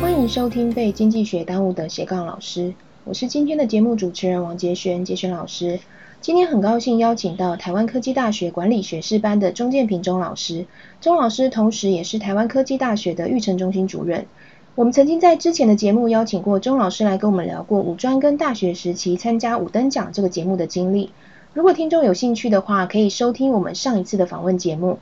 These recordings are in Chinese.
欢迎收听被经济学耽误的斜杠老师，我是今天的节目主持人王杰轩，杰轩老师。今天很高兴邀请到台湾科技大学管理学士班的钟建平钟老师，钟老师同时也是台湾科技大学的育成中心主任。我们曾经在之前的节目邀请过钟老师来跟我们聊过五专跟大学时期参加五等奖这个节目的经历。如果听众有兴趣的话，可以收听我们上一次的访问节目。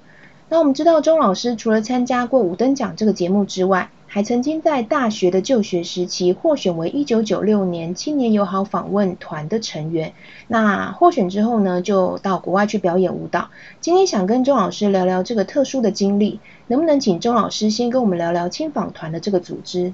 那我们知道钟老师除了参加过五等奖这个节目之外，还曾经在大学的就学时期获选为一九九六年青年友好访问团的成员。那获选之后呢，就到国外去表演舞蹈。今天想跟钟老师聊聊这个特殊的经历，能不能请钟老师先跟我们聊聊青访团的这个组织？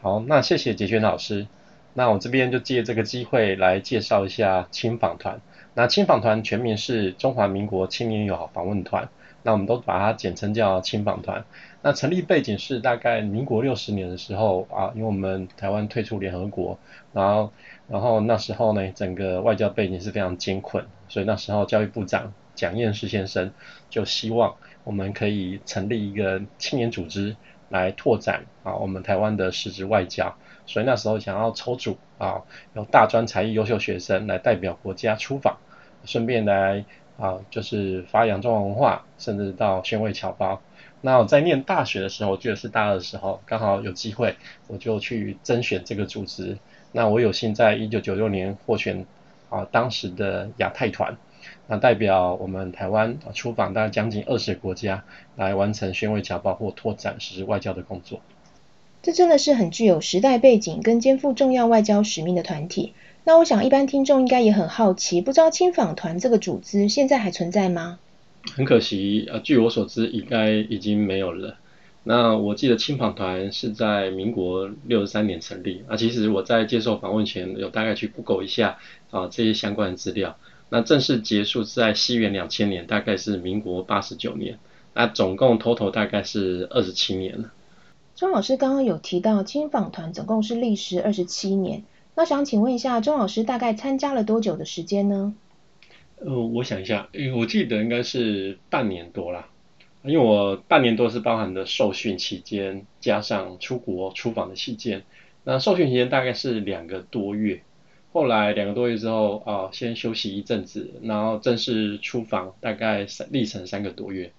好，那谢谢杰轩老师。那我这边就借这个机会来介绍一下青访团。那青访团全名是中华民国青年友好访问团。那我们都把它简称叫青访团。那成立背景是大概民国六十年的时候啊，因为我们台湾退出联合国，然后然后那时候呢，整个外交背景是非常艰困，所以那时候教育部长蒋彦士先生就希望我们可以成立一个青年组织来拓展啊我们台湾的实质外交，所以那时候想要抽组啊，有大专才艺优秀学生来代表国家出访，顺便来。啊，就是发扬中华文化，甚至到宣慰侨胞。那我在念大学的时候，我记得是大二的时候，刚好有机会，我就去甄选这个组织。那我有幸在一九九六年获选啊，当时的亚太团，那代表我们台湾出访大概将近二十个国家，来完成宣慰侨胞或拓展实施外交的工作。这真的是很具有时代背景跟肩负重要外交使命的团体。那我想，一般听众应该也很好奇，不知道青访团这个组织现在还存在吗？很可惜，呃，据我所知，应该已经没有了。那我记得青访团是在民国六十三年成立，啊，其实我在接受访问前有大概去 Google 一下啊这些相关的资料。那正式结束是在西元两千年，大概是民国八十九年。那总共 total 大概是二十七年了。钟老师刚刚有提到青访团总共是历时二十七年。那想请问一下，钟老师大概参加了多久的时间呢？呃，我想一下，诶，我记得应该是半年多啦，因为我半年多是包含的受训期间，加上出国出访的期间。那受训期间大概是两个多月，后来两个多月之后啊，先休息一阵子，然后正式出访，大概三历程三个多月。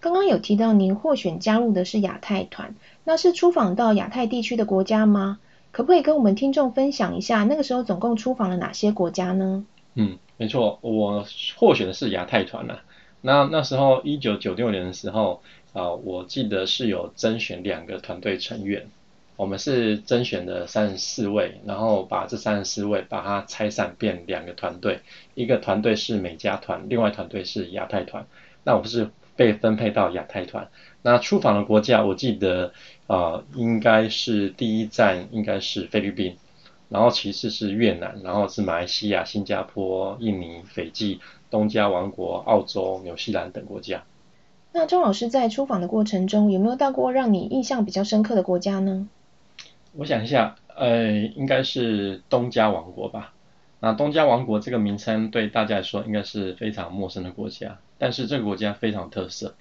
刚刚有提到您获选加入的是亚太团，那是出访到亚太地区的国家吗？可不可以跟我们听众分享一下，那个时候总共出访了哪些国家呢？嗯，没错，我获选的是亚太团呐。那那时候一九九六年的时候啊，我记得是有甄选两个团队成员，我们是甄选的三十四位，然后把这三十四位把它拆散变两个团队，一个团队是美加团，另外团队是亚太团。那我是被分配到亚太团。那出访的国家，我记得。啊，应该是第一站应该是菲律宾，然后其次是越南，然后是马来西亚、新加坡、印尼、斐济、东加王国、澳洲、纽西兰等国家。那周老师在出访的过程中，有没有到过让你印象比较深刻的国家呢？我想一下，呃，应该是东加王国吧。那东加王国这个名称对大家来说应该是非常陌生的国家，但是这个国家非常特色。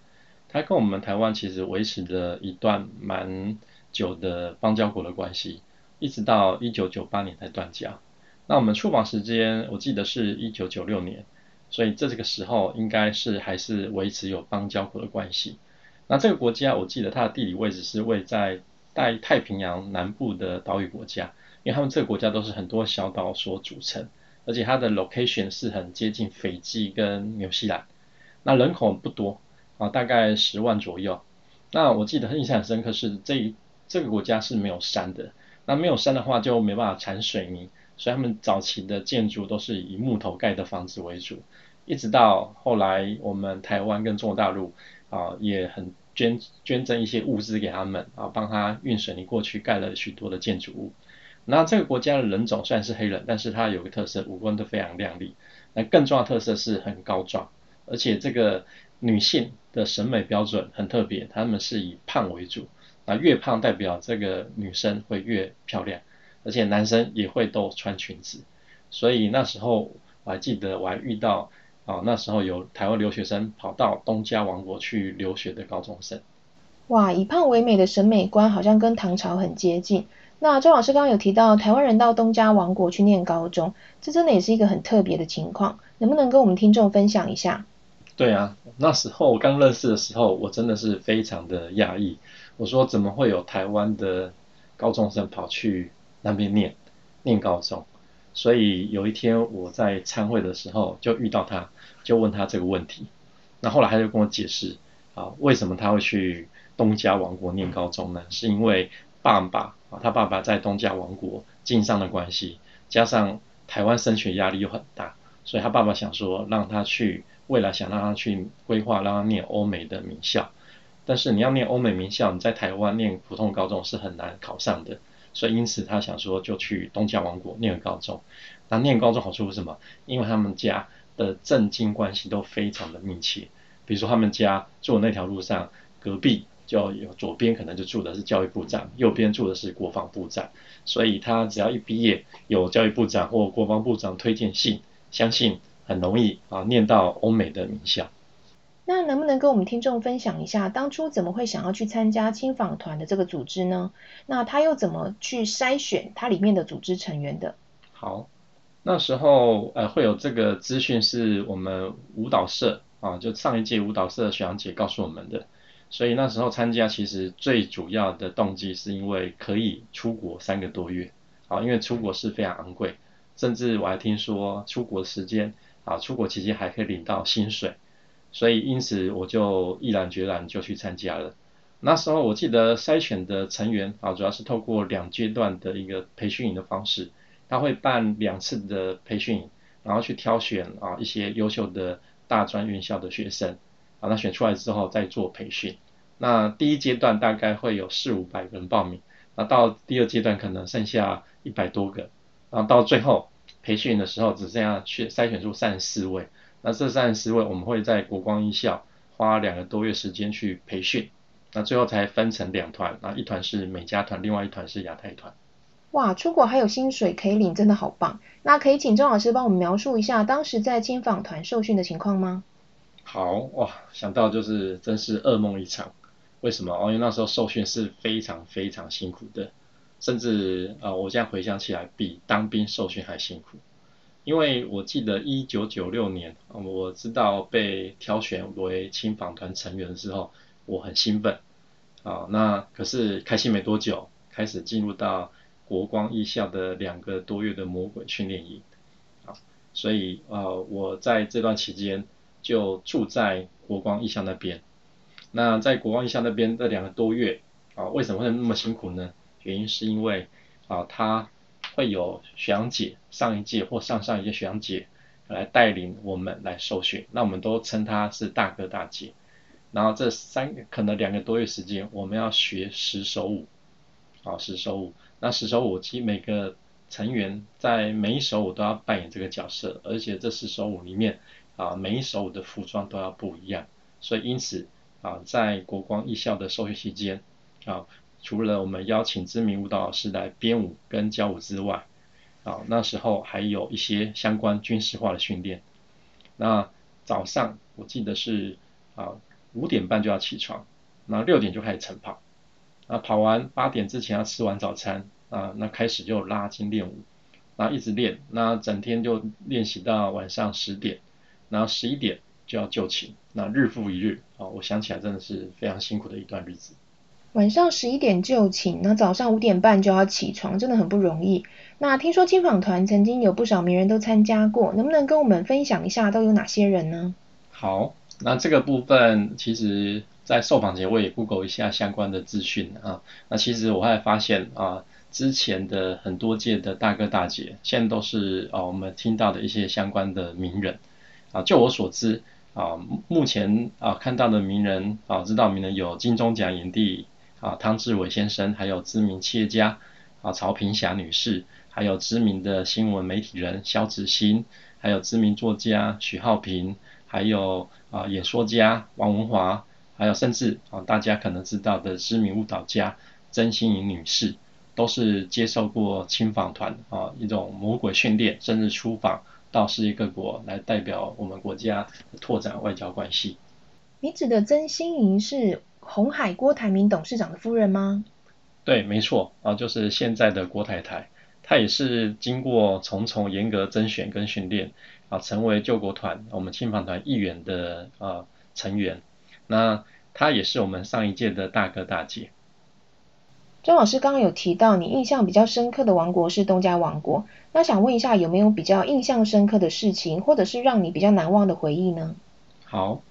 它跟我们台湾其实维持着一段蛮久的邦交国的关系，一直到一九九八年才断交。那我们出访时间我记得是一九九六年，所以这个时候应该是还是维持有邦交国的关系。那这个国家我记得它的地理位置是位在带太平洋南部的岛屿国家，因为他们这个国家都是很多小岛所组成，而且它的 location 是很接近斐济跟纽西兰，那人口不多。啊，大概十万左右。那我记得印象很深刻是这这个国家是没有山的。那没有山的话就没办法产水泥，所以他们早期的建筑都是以木头盖的房子为主。一直到后来我们台湾跟中国大陆啊也很捐捐赠一些物资给他们啊，帮他运水泥过去盖了许多的建筑物。那这个国家的人种虽然是黑人，但是他有个特色，五官都非常亮丽。那更重要的特色是很高壮，而且这个。女性的审美标准很特别，她们是以胖为主，那越胖代表这个女生会越漂亮，而且男生也会都穿裙子。所以那时候我还记得，我还遇到啊，那时候有台湾留学生跑到东家王国去留学的高中生。哇，以胖为美的审美观好像跟唐朝很接近。那周老师刚刚有提到台湾人到东家王国去念高中，这真的也是一个很特别的情况，能不能跟我们听众分享一下？对啊，那时候我刚认识的时候，我真的是非常的讶异。我说怎么会有台湾的高中生跑去那边念念高中？所以有一天我在参会的时候就遇到他，就问他这个问题。那后来他就跟我解释啊，为什么他会去东家王国念高中呢？是因为爸爸啊，他爸爸在东家王国经商的关系，加上台湾升学压力又很大，所以他爸爸想说让他去，未来想让他去规划，让他念欧美的名校。但是你要念欧美名校，你在台湾念普通高中是很难考上的。所以因此他想说就去东家王国念高中，那念高中好处是什么？因为他们家的政经关系都非常的密切，比如说他们家住的那条路上，隔壁就有左边可能就住的是教育部长，右边住的是国防部长，所以他只要一毕业有教育部长或国防部长推荐信，相信很容易啊念到欧美的名校。那能不能跟我们听众分享一下，当初怎么会想要去参加青访团的这个组织呢？那他又怎么去筛选它里面的组织成员的？好，那时候呃会有这个资讯是我们舞蹈社啊，就上一届舞蹈社学长姐告诉我们的，所以那时候参加其实最主要的动机是因为可以出国三个多月，啊，因为出国是非常昂贵，甚至我还听说出国时间啊，出国期间还可以领到薪水。所以因此我就毅然决然就去参加了。那时候我记得筛选的成员啊，主要是透过两阶段的一个培训营的方式，他会办两次的培训营，然后去挑选啊一些优秀的大专院校的学生，啊那选出来之后再做培训。那第一阶段大概会有四五百人报名，那到第二阶段可能剩下一百多个，然后到最后培训的时候只剩下去筛选出三十四位。那这三十四位，我们会在国光一校花两个多月时间去培训，那最后才分成两团，啊，一团是美加团，另外一团是亚太团。哇，出国还有薪水可以领，真的好棒！那可以请钟老师帮我们描述一下当时在青访团受训的情况吗？好哇，想到就是真是噩梦一场。为什么？哦，因为那时候受训是非常非常辛苦的，甚至啊，我现在回想起来，比当兵受训还辛苦。因为我记得一九九六年，我知道被挑选为青访团成员的时候，我很兴奋啊。那可是开心没多久，开始进入到国光艺校的两个多月的魔鬼训练营啊。所以呃，我在这段期间就住在国光艺校那边。那在国光艺校那边这两个多月啊，为什么会那么辛苦呢？原因是因为啊，他。会有学长姐上一届或上上一届学长姐来带领我们来受训，那我们都称他是大哥大姐。然后这三可能两个多月时间，我们要学十首舞，啊十首舞。那十首舞其实每个成员在每一首舞都要扮演这个角色，而且这十首舞里面啊每一首舞的服装都要不一样。所以因此啊在国光艺校的受训期间啊。除了我们邀请知名舞蹈老师来编舞跟教舞之外，啊，那时候还有一些相关军事化的训练。那早上我记得是啊五点半就要起床，那六点就开始晨跑，那跑完八点之前要吃完早餐，啊，那开始就拉筋练舞，然后一直练，那整天就练习到晚上十点，然后十一点就要就寝，那日复一日，啊，我想起来真的是非常辛苦的一段日子。晚上十一点就寝，那早上五点半就要起床，真的很不容易。那听说青访团曾经有不少名人都参加过，能不能跟我们分享一下都有哪些人呢？好，那这个部分其实，在受访前我也 Google 一下相关的资讯啊。那其实我还发现啊，之前的很多届的大哥大姐，现在都是啊我们听到的一些相关的名人啊。就我所知啊，目前啊看到的名人啊，知道名人有金钟奖影帝。啊，汤志伟先生，还有知名企业家啊，曹平霞女士，还有知名的新闻媒体人肖子欣，还有知名作家许浩平，还有啊演说家王文华，还有甚至啊大家可能知道的知名舞蹈家曾心莹女士，都是接受过亲访团啊一种魔鬼训练，甚至出访到世界各国来代表我们国家拓展外交关系。你指的曾心莹是红海郭台铭董事长的夫人吗？对，没错啊，就是现在的郭太太。她也是经过重重严格甄选跟训练啊，成为救国团我们亲访团一员的啊成员。那她也是我们上一届的大哥大姐。周老师刚刚有提到，你印象比较深刻的王国是东家王国。那想问一下，有没有比较印象深刻的事情，或者是让你比较难忘的回忆呢？好，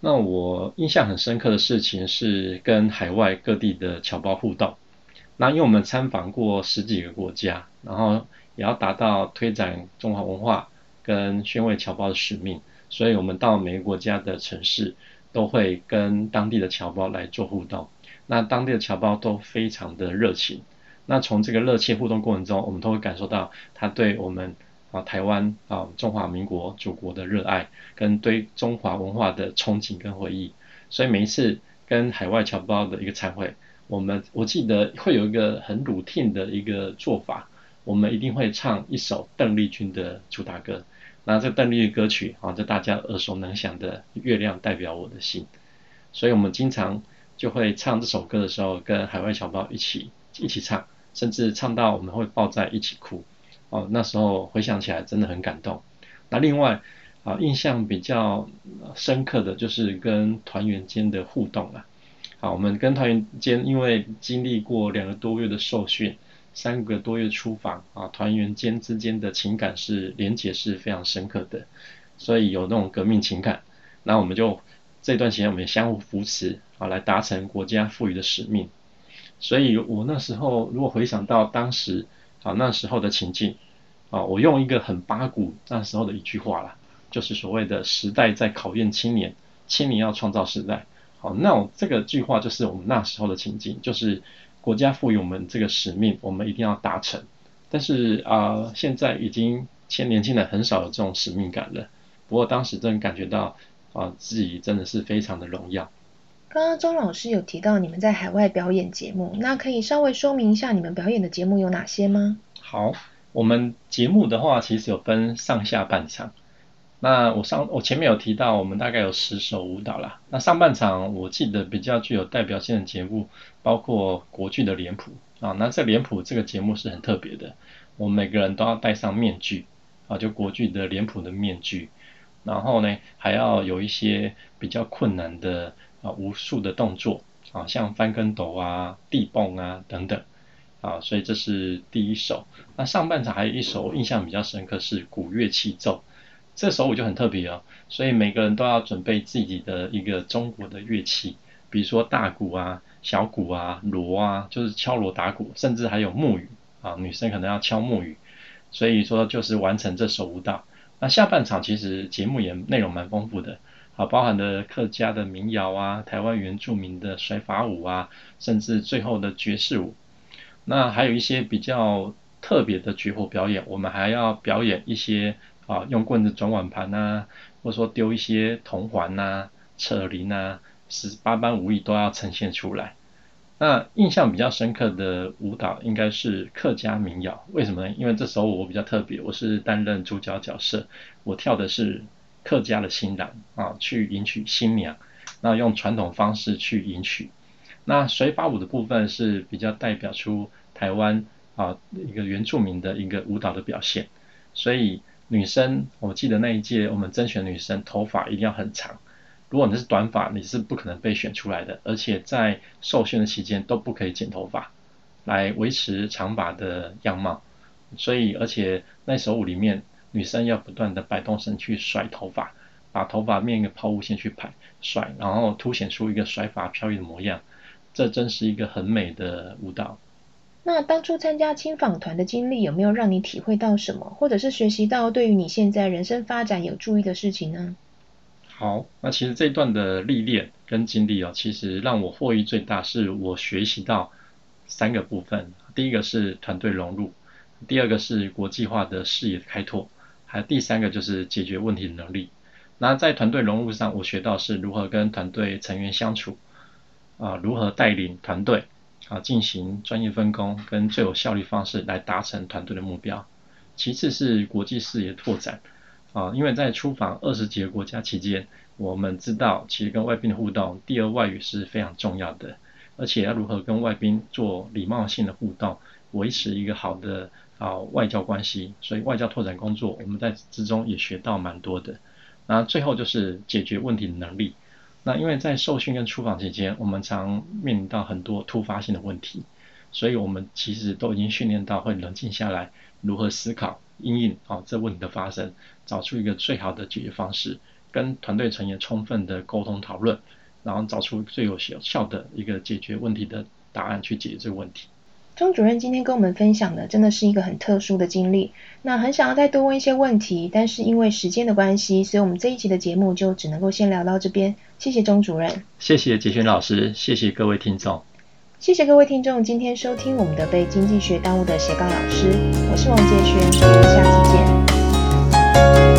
那我印象很深刻的事情是跟海外各地的侨胞互动。那因为我们参访过十几个国家，然后也要达到推展中华文化跟宣慰侨胞的使命，所以我们到每个国家的城市都会跟当地的侨胞来做互动。那当地的侨胞都非常的热情。那从这个热切互动过程中，我们都会感受到他对我们啊台湾啊中华民国祖国的热爱，跟对中华文化的憧憬跟回忆。所以每一次跟海外侨胞的一个参会。我们我记得会有一个很 routine 的一个做法，我们一定会唱一首邓丽君的主打歌。那这邓丽君歌曲啊，这大家耳熟能详的《月亮代表我的心》，所以我们经常就会唱这首歌的时候，跟海外侨胞一起一起唱，甚至唱到我们会抱在一起哭。哦，那时候回想起来真的很感动。那另外啊，印象比较深刻的就是跟团员间的互动了。好，我们跟团员间因为经历过两个多月的受训，三个多月出访啊，团员间之间的情感是连结是非常深刻的，所以有那种革命情感。那我们就这段时间我们相互扶持啊，来达成国家赋予的使命。所以我那时候如果回想到当时啊那时候的情境啊，我用一个很八股那时候的一句话啦，就是所谓的时代在考验青年，青年要创造时代。好，那我这个句话就是我们那时候的情境，就是国家赋予我们这个使命，我们一定要达成。但是啊，现在已经现年轻人很少有这种使命感了。不过当时真感觉到啊，自己真的是非常的荣耀。刚刚钟老师有提到你们在海外表演节目，那可以稍微说明一下你们表演的节目有哪些吗？好，我们节目的话其实有分上下半场。那我上我前面有提到，我们大概有十首舞蹈啦。那上半场我记得比较具有代表性的节目，包括国剧的脸谱啊。那这脸谱这个节目是很特别的，我们每个人都要戴上面具啊，就国剧的脸谱的面具。然后呢，还要有一些比较困难的啊无数的动作啊，像翻跟斗啊、地蹦啊等等啊。所以这是第一首。那上半场还有一首印象比较深刻是古乐器奏。这首舞就很特别哦，所以每个人都要准备自己的一个中国的乐器，比如说大鼓啊、小鼓啊、锣啊，就是敲锣打鼓，甚至还有木鱼啊，女生可能要敲木鱼，所以说就是完成这首舞蹈。那下半场其实节目也内容蛮丰富的，啊，包含的客家的民谣啊、台湾原住民的甩法舞啊，甚至最后的爵士舞。那还有一些比较特别的绝活表演，我们还要表演一些。啊，用棍子转碗盘呐，或者说丢一些铜环呐、扯铃呐，十八般武艺都要呈现出来。那印象比较深刻的舞蹈应该是客家民谣，为什么呢？因为这时候我比较特别，我是担任主角角色，我跳的是客家的新郎啊，去迎娶新娘，那用传统方式去迎娶。那水法舞的部分是比较代表出台湾啊一个原住民的一个舞蹈的表现，所以。女生，我记得那一届我们甄选女生头发一定要很长，如果你是短发，你是不可能被选出来的，而且在受训的期间都不可以剪头发，来维持长发的样貌。所以，而且那首舞里面，女生要不断的摆动身去甩头发，把头发面一个抛物线去拍甩，然后凸显出一个甩发飘逸的模样，这真是一个很美的舞蹈。那当初参加亲访团的经历有没有让你体会到什么，或者是学习到对于你现在人生发展有注意的事情呢？好，那其实这段的历练跟经历哦，其实让我获益最大，是我学习到三个部分。第一个是团队融入，第二个是国际化的视野开拓，还有第三个就是解决问题的能力。那在团队融入上，我学到是如何跟团队成员相处，啊，如何带领团队，啊，进行专业分工跟最有效率方式来达成团队的目标。其次是国际视野拓展，啊，因为在出访二十几个国家期间，我们知道其实跟外宾的互动，第二外语是非常重要的，而且要如何跟外宾做礼貌性的互动，维持一个好的啊外交关系，所以外交拓展工作我们在之中也学到蛮多的。那最后就是解决问题的能力。那因为在受训跟出访期间，我们常面临到很多突发性的问题，所以我们其实都已经训练到会冷静下来，如何思考、应应啊这问题的发生，找出一个最好的解决方式，跟团队成员充分的沟通讨论，然后找出最有效效的一个解决问题的答案去解决这个问题。钟主任今天跟我们分享的真的是一个很特殊的经历，那很想要再多问一些问题，但是因为时间的关系，所以我们这一期的节目就只能够先聊到这边。谢谢钟主任，谢谢杰轩老师，谢谢各位听众，谢谢各位听众今天收听我们的被经济学耽误的斜杠老师，我是王杰轩，我们下期见。